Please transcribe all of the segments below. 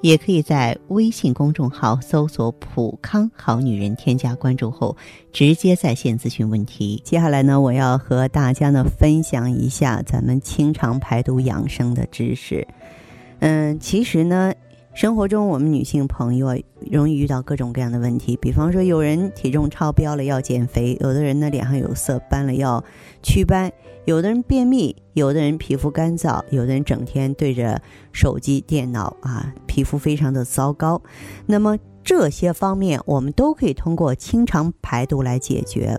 也可以在微信公众号搜索“普康好女人”，添加关注后直接在线咨询问题。接下来呢，我要和大家呢分享一下咱们清肠排毒养生的知识。嗯，其实呢，生活中我们女性朋友容易遇到各种各样的问题，比方说有人体重超标了要减肥，有的人呢脸上有色斑了要祛斑。有的人便秘，有的人皮肤干燥，有的人整天对着手机、电脑啊，皮肤非常的糟糕。那么这些方面，我们都可以通过清肠排毒来解决。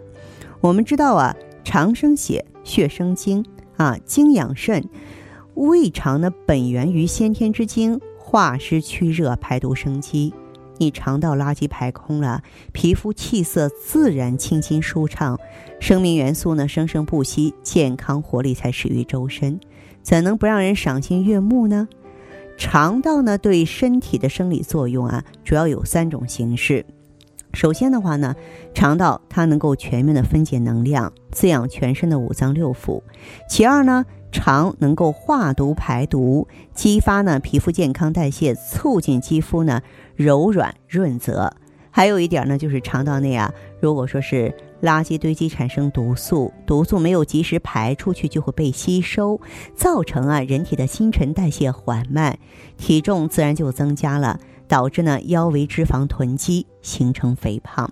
我们知道啊，肠生血，血生精啊，精养肾。胃肠呢，本源于先天之精，化湿驱热，排毒生肌。你肠道垃圾排空了，皮肤气色自然清新舒畅，生命元素呢生生不息，健康活力才始于周身，怎能不让人赏心悦目呢？肠道呢对身体的生理作用啊，主要有三种形式。首先的话呢，肠道它能够全面的分解能量，滋养全身的五脏六腑。其二呢。肠能够化毒排毒，激发呢皮肤健康代谢，促进肌肤呢柔软润泽。还有一点呢，就是肠道内啊，如果说是垃圾堆积产生毒素，毒素没有及时排出去，就会被吸收，造成啊人体的新陈代谢缓慢，体重自然就增加了，导致呢腰围脂肪囤积，形成肥胖。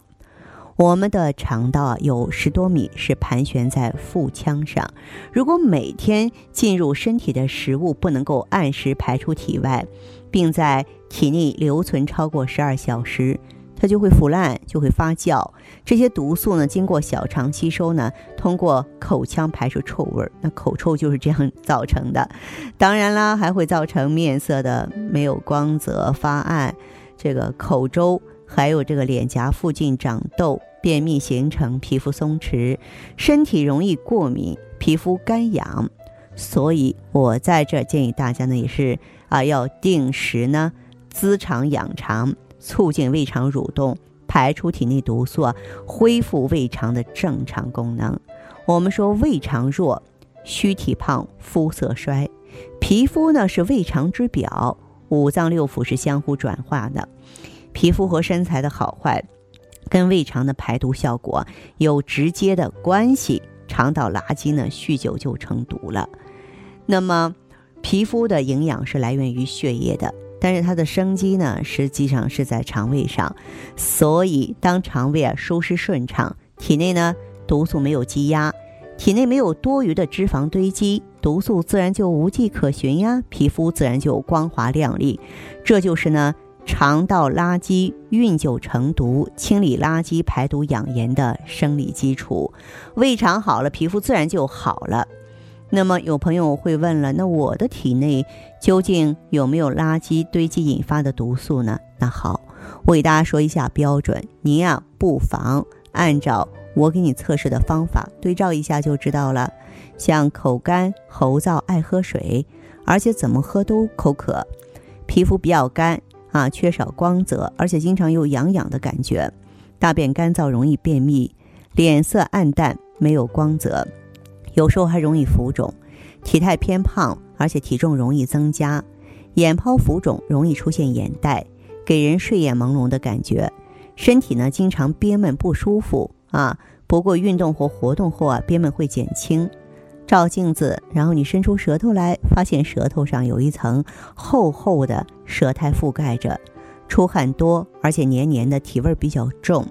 我们的肠道啊有十多米，是盘旋在腹腔上。如果每天进入身体的食物不能够按时排出体外，并在体内留存超过十二小时，它就会腐烂，就会发酵。这些毒素呢，经过小肠吸收呢，通过口腔排出臭味儿。那口臭就是这样造成的。当然啦，还会造成面色的没有光泽、发暗，这个口周。还有这个脸颊附近长痘、便秘形成、皮肤松弛、身体容易过敏、皮肤干痒，所以我在这儿建议大家呢，也是啊，要定时呢滋肠养肠，促进胃肠蠕动，排出体内毒素，恢复胃肠的正常功能。我们说胃肠弱，虚体胖，肤色衰，皮肤呢是胃肠之表，五脏六腑是相互转化的。皮肤和身材的好坏，跟胃肠的排毒效果有直接的关系。肠道垃圾呢，酗酒就成毒了。那么，皮肤的营养是来源于血液的，但是它的生机呢，实际上是在肠胃上。所以，当肠胃啊收湿顺畅，体内呢毒素没有积压，体内没有多余的脂肪堆积，毒素自然就无迹可寻呀，皮肤自然就光滑亮丽。这就是呢。肠道垃圾运就成毒，清理垃圾、排毒养颜的生理基础。胃肠好了，皮肤自然就好了。那么有朋友会问了，那我的体内究竟有没有垃圾堆积引发的毒素呢？那好，我给大家说一下标准，您呀不妨按照我给你测试的方法对照一下就知道了。像口干、喉燥、爱喝水，而且怎么喝都口渴，皮肤比较干。啊，缺少光泽，而且经常有痒痒的感觉，大便干燥，容易便秘，脸色暗淡，没有光泽，有时候还容易浮肿，体态偏胖，而且体重容易增加，眼泡浮肿，容易出现眼袋，给人睡眼朦胧的感觉，身体呢经常憋闷不舒服啊，不过运动或活动后啊，憋闷会减轻。照镜子，然后你伸出舌头来，发现舌头上有一层厚厚的舌苔覆盖着，出汗多，而且黏黏的，体味比较重，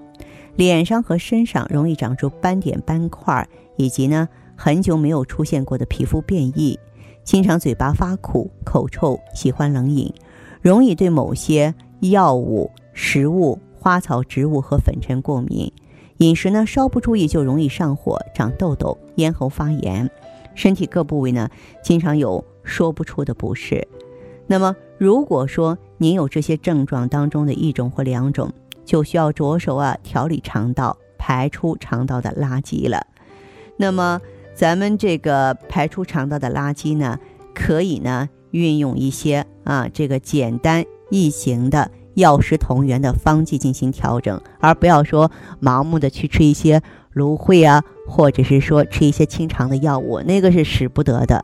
脸上和身上容易长出斑点斑块，以及呢很久没有出现过的皮肤变异，经常嘴巴发苦、口臭，喜欢冷饮，容易对某些药物、食物、花草植物和粉尘过敏，饮食呢稍不注意就容易上火、长痘痘、咽喉发炎。身体各部位呢，经常有说不出的不适。那么，如果说您有这些症状当中的一种或两种，就需要着手啊调理肠道，排出肠道的垃圾了。那么咱们这个排出肠道的垃圾呢，可以呢运用一些啊这个简单易行的药食同源的方剂进行调整，而不要说盲目的去吃一些芦荟啊，或者是说吃一些清肠的药物，那个是使不得的。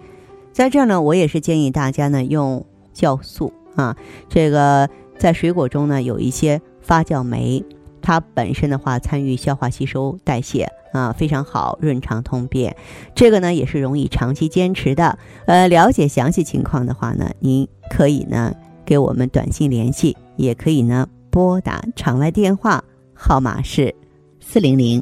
在这儿呢，我也是建议大家呢用酵素啊，这个在水果中呢有一些发酵酶。它本身的话，参与消化吸收代谢啊，非常好，润肠通便。这个呢也是容易长期坚持的。呃，了解详细情况的话呢，您可以呢给我们短信联系，也可以呢拨打场外电话，号码是四零零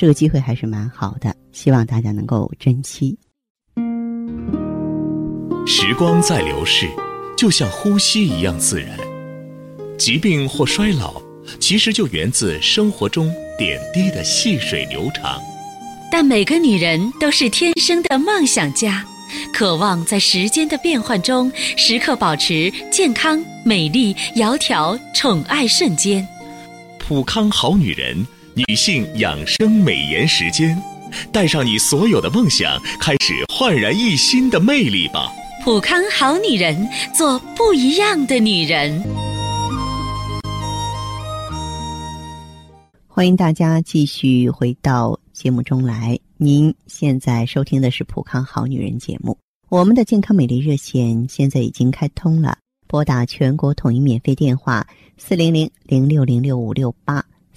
这个机会还是蛮好的，希望大家能够珍惜。时光在流逝，就像呼吸一样自然。疾病或衰老。其实就源自生活中点滴的细水流长，但每个女人都是天生的梦想家，渴望在时间的变换中时刻保持健康、美丽、窈窕、宠爱瞬间。普康好女人女性养生美颜时间，带上你所有的梦想，开始焕然一新的魅力吧！普康好女人，做不一样的女人。欢迎大家继续回到节目中来。您现在收听的是《普康好女人》节目。我们的健康美丽热线现在已经开通了，拨打全国统一免费电话四零零零六零六五六八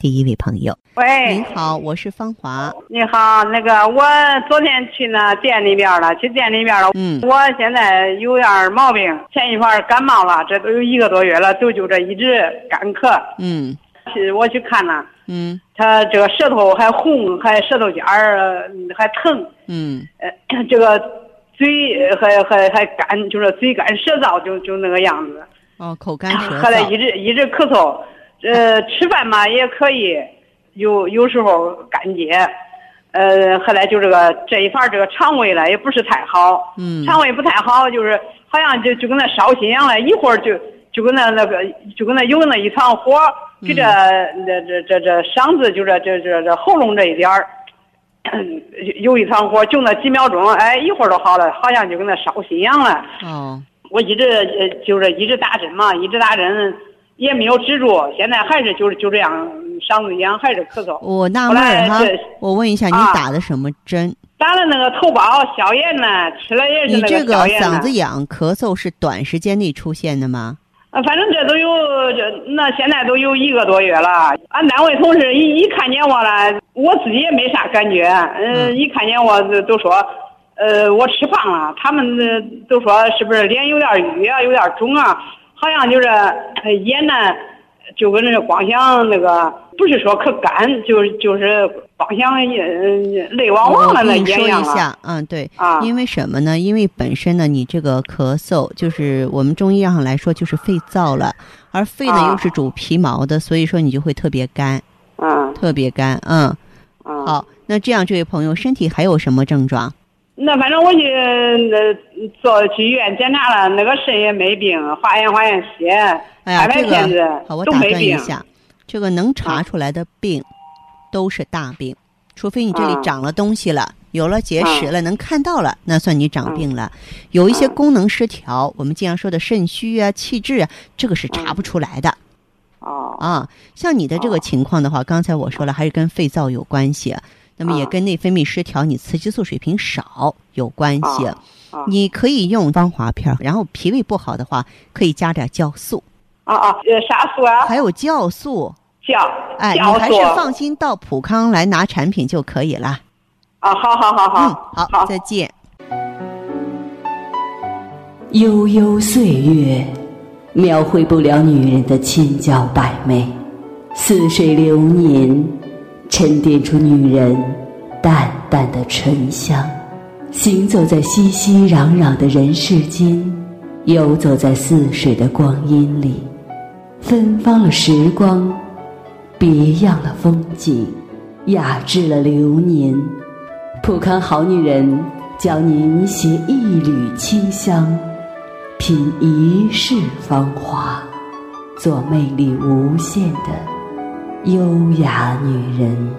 第一位朋友。喂，您好，我是芳华。你好，那个我昨天去那店里边了，去店里边了。嗯，我现在有点毛病，前一段感冒了，这都有一个多月了，都就这一直干咳。嗯，去我去看了。嗯，他这个舌头还红，还舌头尖儿还疼。嗯，呃，这个。嘴还还还干，就是嘴干舌燥，就就那个样子。哦，口干舌燥。后来一直一直咳嗽，呃，吃饭嘛也可以，有有时候干结。呃，后来就这个这一块这个肠胃了也不是太好。嗯。肠胃不太好，就是好像就就跟那烧心样了，一会儿就就跟那那个就跟那有那一团火，给这这这这这嗓子就这这这这喉咙这一点儿。有一团火，就那几秒钟，哎，一会儿都好了，好像就跟那烧心样了。哦，我一直呃，就是一直打针嘛，一直打针也没有止住，现在还是就是就这样，嗓子痒还是咳嗽。我纳闷哈，我问一下，你打的什么针？打的那个头孢消炎呢，吃了也是那个你这个嗓子痒、咳嗽是短时间内出现的吗？啊，反正这都有这那现在都有一个多月了。俺单位同事一一看见我了，我自己也没啥感觉。嗯，一看见我都说，呃，我吃胖了。他们都说是不是脸有点淤啊，有点肿啊？好像就是眼呢。就跟那个光想那个，不是说可干，就是就是光想泪汪汪的那眼说一下，嗯，对，啊，因为什么呢？因为本身呢，你这个咳嗽，就是我们中医上来说就是肺燥了，而肺呢又是主皮毛的，所以说你就会特别干，嗯，特别干，嗯，好，那这样这位朋友身体还有什么症状？那反正我去那做去医院检查了，那个肾也没病，化验化验血，哎呀，这个好，我打断一下，这个能查出来的病都是大病，除非你这里长了东西了，有了结石了，能看到了，那算你长病了。有一些功能失调，我们经常说的肾虚啊、气滞啊，这个是查不出来的。哦，啊，像你的这个情况的话，刚才我说了，还是跟肺燥有关系。那么也跟内分泌失调、你雌激素水平少有关系。你可以用芳华片，然后脾胃不好的话，可以加点酵素。啊啊，呃，啥素啊？还有酵素。酵哎，你还是放心到普康来拿产品就可以了。啊，好好好嗯，好好，再见。悠悠岁月，描绘不了女人的千娇百媚；似水流年，沉淀出女人淡淡的醇香。行走在熙熙攘攘的人世间，游走在似水的光阴里，芬芳了时光，别样了风景，雅致了流年。普康好女人教您携一缕清香，品一世芳华，做魅力无限的优雅女人。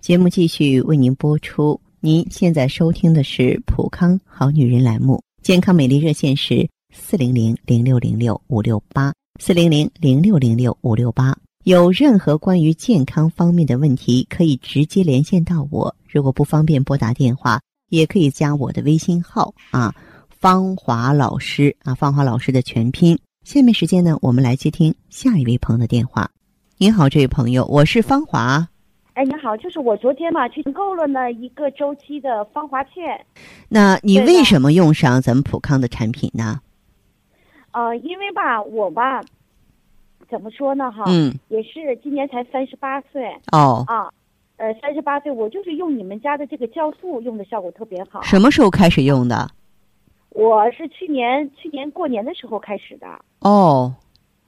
节目继续为您播出。您现在收听的是普康好女人栏目，健康美丽热线是四零零零六零六五六八四零零零六零六五六八。有任何关于健康方面的问题，可以直接连线到我。如果不方便拨打电话，也可以加我的微信号啊，芳华老师啊，芳华老师的全拼。下面时间呢，我们来接听下一位朋友的电话。您好，这位朋友，我是芳华。哎，你好，就是我昨天嘛去购了呢一个周期的芳华片，那你为什么用上咱们普康的产品呢？呃，因为吧我吧，怎么说呢哈，嗯，也是今年才三十八岁哦，啊，呃，三十八岁我就是用你们家的这个酵素用的效果特别好，什么时候开始用的？我是去年去年过年的时候开始的。哦，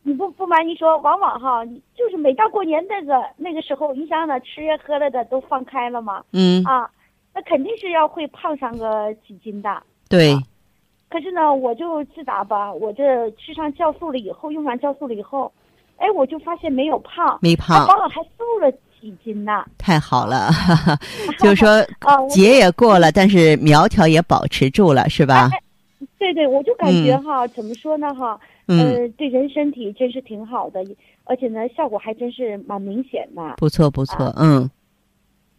你不不瞒你说，往往哈，就是每到过年那个那个时候，你想想吃呀喝了的都放开了嘛，嗯，啊，那肯定是要会胖上个几斤的。对，可是呢，我就自打吧，我这吃上酵素了以后，用上酵素了以后，哎，我就发现没有胖，没胖，往往还瘦了几斤呢。太好了，哈哈，就是说节也过了，但是苗条也保持住了，是吧？哎对对，我就感觉哈，怎么说呢哈，嗯，呃，对人身体真是挺好的，而且呢，效果还真是蛮明显的。不错不错啊，嗯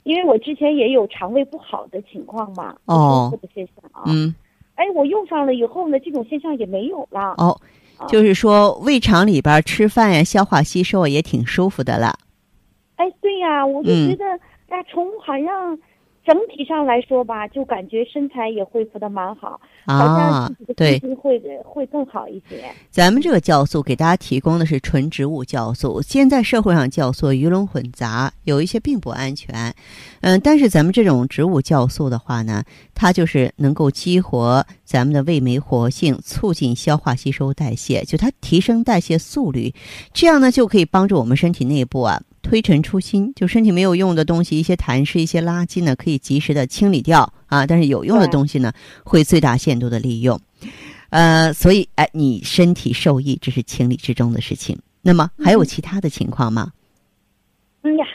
因为我之前也有肠胃不好的情况嘛，哦的现象啊。嗯，哎，我用上了以后呢，这种现象也没有了。哦，啊就是说胃肠里边吃饭呀、消化吸收啊也挺舒服的了。哎，对呀，我就嗯觉得，哎，从好像整体上来说吧，就感觉身材也恢复的蛮好，好像啊自己的，对信，心会会更好一些。咱们这个酵素给大家提供的是纯植物酵素，现在社会上酵素鱼龙混杂，有一些并不安全。嗯，但是咱们这种植物酵素的话呢，它就是能够激活咱们的胃酶活性，促进消化吸收代谢，就它提升代谢速率，这样呢就可以帮助我们身体内部啊推陈出新，就身体没有用的东西，一些痰湿、一些垃圾呢，可以及时的清理掉啊，但是有用的东西呢，会最大限度的利用。呃，所以哎，你身体受益，这是情理之中的事情。那么还有其他的情况吗？嗯呀，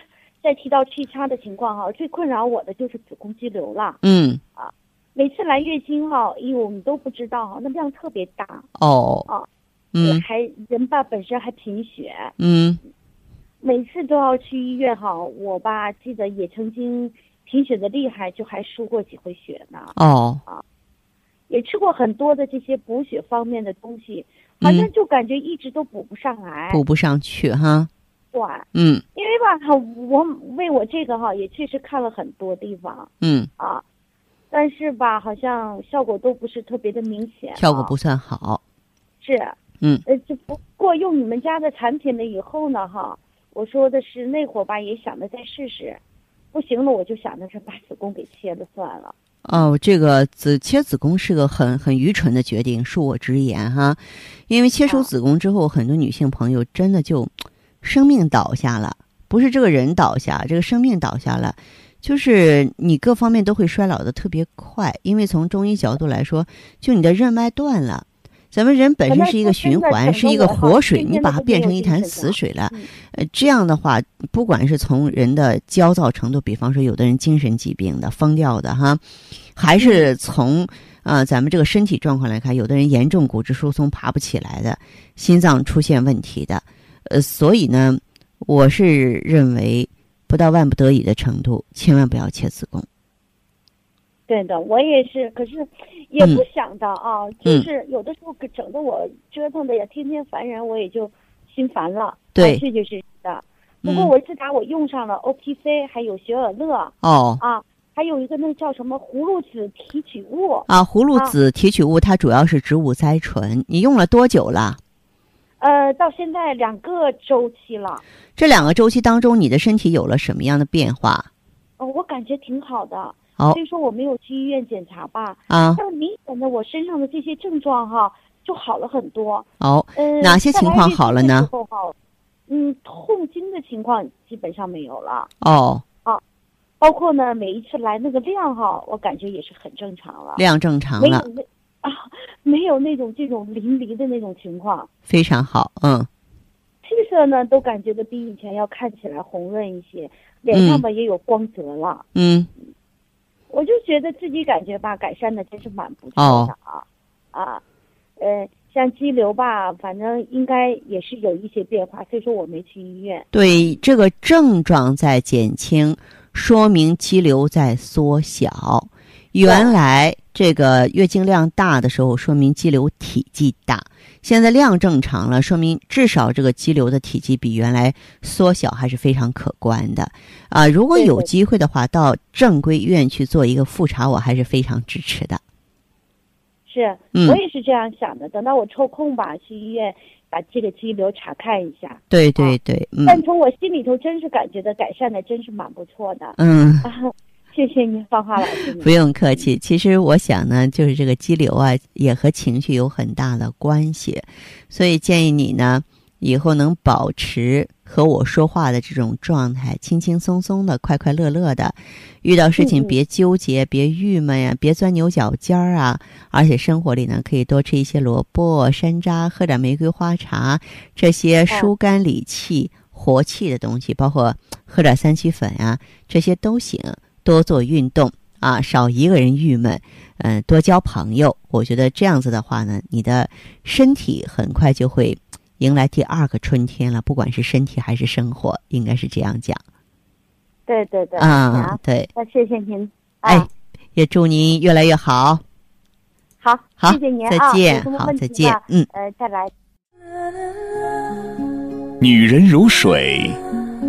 再提到其他的情况哈，最困扰我的就是子宫肌瘤了。嗯啊，每次来月经哈，哎呦，你都不知道哈，那量特别大，哦，啊嗯还人吧本身还贫血，嗯，每次都要去医院哈。我吧记得也曾经贫血的厉害，就还输过几回血呢。哦，啊也吃过很多的这些补血方面的东西，好像嗯就感觉一直都补不上来。补不上去哈。对，嗯因为吧，哈，我为我这个哈也确实看了很多地方嗯，啊，但是吧，好像效果都不是特别的明显、啊。效果不算好。是，嗯呃，就不过用你们家的产品了以后呢，哈，我说的是那会儿吧，也想着再试试，不行了，我就想着是把子宫给切了算了。哦，这个子切子宫是个很很愚蠢的决定，恕我直言哈，因为切除啊子宫之后，很多女性朋友真的就生命倒下了，不是这个人倒下，这个生命倒下了，就是你各方面都会衰老的特别快，因为从中医角度来说，就你的任脉断了。咱们人本身是一个循环，是一个活水，你把它变成一潭死水了。嗯呃，这样的话，不管是从人的焦躁程度，比方说有的人精神疾病的、疯掉的哈，还是从呃咱们这个身体状况来看，有的人严重骨质疏松爬不起来的，心脏出现问题的，呃，所以呢，我是认为不到万不得已的程度，千万不要切子宫。对的，我也是，可是也不想的啊，嗯就是有的时候给整的我折腾的也天天烦人，我也就心烦了。对啊这就是的。不过嗯我自打我用上了 OPC，还有雪尔乐哦啊，还有一个那叫什么葫芦籽提取物，啊，葫芦籽提取物它主要是植物甾醇，你用了多久了？呃，到现在两个周期了，这两个周期当中，你的身体有了什么样的变化？哦，我感觉挺好的。哦所以说我没有去医院检查吧，啊。但明显的我身上的这些症状哈就好了很多。哦，嗯，哪些情况好了呢？嗯，痛经的情况基本上没有了，哦，啊包括呢每一次来那个量哈，我感觉也是很正常了，量正常了，没有那 啊没有那种这种淋漓的那种情况，非常好，嗯。气色呢都感觉的比以前要看起来红润一些，脸上吧也有光泽了，嗯，我就觉得自己感觉吧改善的真是蛮不错哦的啊、啊，呃。像肌瘤吧，反正应该也是有一些变化，所以说我没去医院。对，这个症状在减轻，说明肌瘤在缩小。原来这个月经量大的时候，说明肌瘤体积大。现在量正常了，说明至少这个肌瘤的体积比原来缩小，还是非常可观的。啊，如果有机会的话，到正规医院去做一个复查，我还是非常支持的。是，嗯我也是这样想的。等到我抽空吧，去医院把这个肌瘤查看一下。对对对，嗯但从我心里头真是感觉到改善的真是蛮不错的。嗯。啊，谢谢你，芳华老师。不用客气。其实我想呢，就是这个肌瘤啊，也和情绪有很大的关系，所以建议你呢，以后能保持和我说话的这种状态，轻轻松松的，快快乐乐的。遇到事情别纠结，别郁闷呀，别钻牛角尖儿啊。而且生活里呢，可以多吃一些萝卜、山楂，喝点玫瑰花茶，这些疏肝理气、活气的东西，包括喝点三七粉啊，这些都行。多做运动啊，少一个人郁闷，嗯、多交朋友。我觉得这样子的话呢，你的身体很快就会迎来第二个春天了，不管是身体还是生活，应该是这样讲对对对，啊嗯。对，那谢谢您。哎啊，，也祝您越来越好。好，好谢谢您再啊。见好再见嗯呃，再来。女人如水，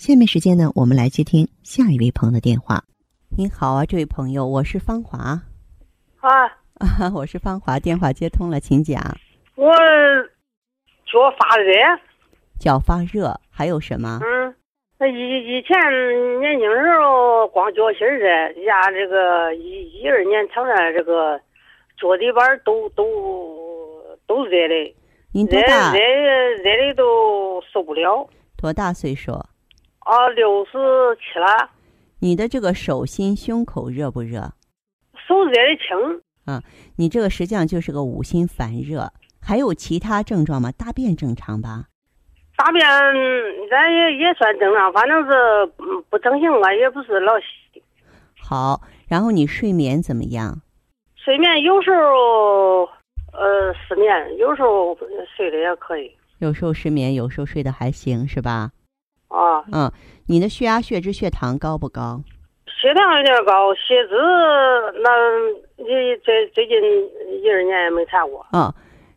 下面时间呢，我们来接听下一位朋友的电话。您好啊，这位朋友，我是芳华啊，啊，我是芳华，电话接通了，请讲。我脚发热，脚发热，还有什么？嗯，那以以前年轻时候光脚心儿热，压这个一一二年成了这个脚底板儿都都都热的，热您多大热？热的都受不了。多大岁数？啊，六十七了，你的这个手心、胸口热不热？手热的轻，啊你这个实际上就是个五心烦热，还有其他症状吗？大便正常吧？大便咱也也算正常，反正是嗯不成形吧，也不是老稀。好，然后你睡眠怎么样？睡眠有时候呃失眠，有时候睡得也可以。有时候失眠，有时候睡得还行，是吧？啊，嗯，你的血压、血脂、血糖高不高？血糖有点高，血脂那你最最近一二年也没查过。啊、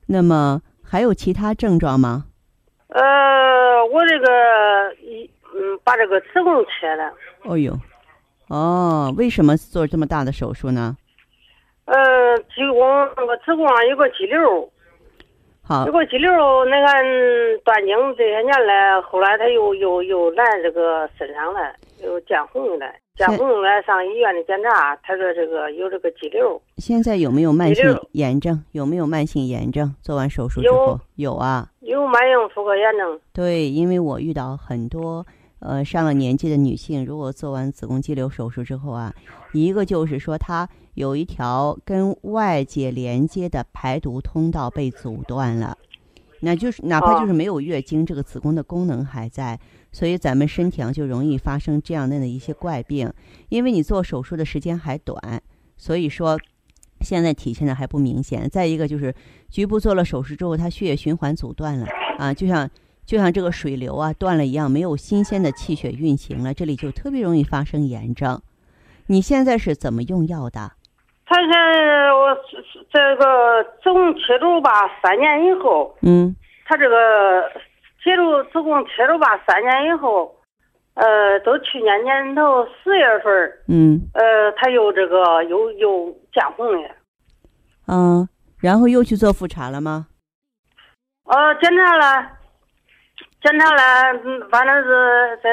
那么还有其他症状吗？呃，我这个一嗯，把这个子宫切了。哦呦，哦，为什么做这么大的手术呢？呃，子宫那个子宫上有个肌瘤，好有，个肌瘤，那看断经这些年来，后来他又又又来这个身上了，又见红了，见红来上医院里检查，他说这个有这个肌瘤，现在有没有慢性炎症？有没有慢性炎症？做完手术之有后有啊。有慢性妇科炎症。对，因为我遇到很多呃上了年纪的女性，如果做完子宫肌瘤手术之后啊，一个就是说她有一条跟外界连接的排毒通道被阻断了，那就是哪怕就是没有月经，这个子宫的功能还在，所以咱们身体上就容易发生这样的一些怪病，因为你做手术的时间还短，所以说。现在体现的还不明显，再一个就是局部做了手术之后，它血液循环阻断了啊，就像就像这个水流啊断了一样，没有新鲜的气血运行了，这里就特别容易发生炎症。你现在是怎么用药的？他现在我这个子宫切除吧，三年以后，嗯，他这个切除子宫切除吧，三年以后，呃，都去年年头十月份儿，嗯呃，他又这个又又见红了。嗯，然后又去做复查了吗？呃，检查了，检查了，嗯反正是在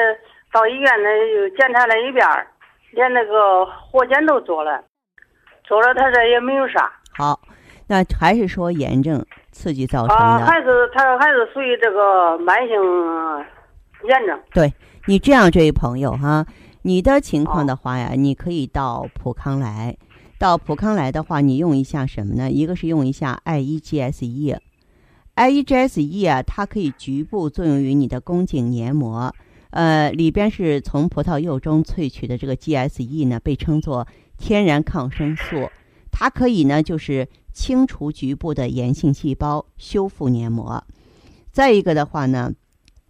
到医院呢又检查了一遍儿，连那个活检都做了，做了他这也没有啥。好，那还是说炎症刺激造成的啊，的。还是他还是属于这个慢性炎症。对你这样，这位朋友哈，你的情况的话呀，你可以到普康来。到普康来的话，你用一下什么呢？一个是用一下 I E G S E，I E G S E 啊，它可以局部作用于你的宫颈黏膜，呃，里边是从葡萄柚中萃取的这个 G S E 呢，被称作天然抗生素，它可以呢就是清除局部的炎性细胞，修复黏膜。再一个的话呢，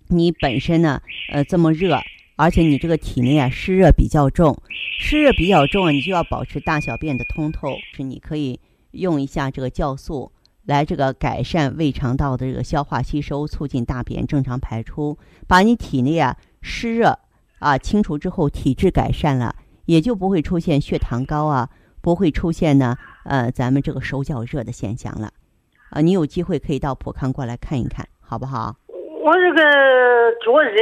你本身呢，呃，这么热，而且你这个体内啊湿热比较重，湿热比较重啊，你就要保持大小便的通透，是你可以用一下这个酵素来这个改善胃肠道的这个消化吸收，促进大便正常排出，把你体内啊湿热啊清除之后，体质改善了，也就不会出现血糖高啊，不会出现呢呃咱们这个手脚热的现象了，啊，你有机会可以到普康过来看一看，好不好？我这个脚热，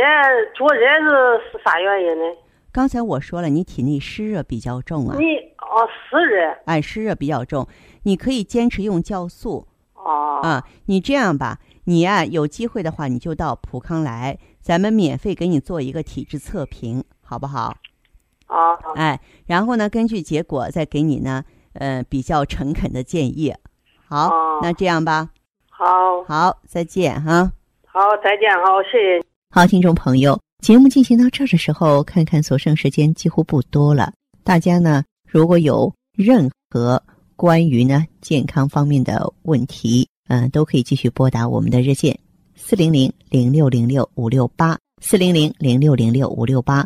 脚热是是啥原因呢？刚才我说了，你体内湿热比较重啊，你哦湿热哎，湿热比较重，你可以坚持用酵素哦啊。你这样吧，你呀、有机会的话，你就到普康来，咱们免费给你做一个体质测评，好不好？哦哎，然后呢，根据结果再给你呢，呃，比较诚恳的建议。好，哦那这样吧，好好，再见哈。好再见好谢谢。好，听众朋友，节目进行到这儿的时候，看看所剩时间几乎不多了。大家呢，如果有任何关于呢健康方面的问题，嗯、都可以继续拨打我们的热线四零零零六零六五六八四零零零六零六五六八，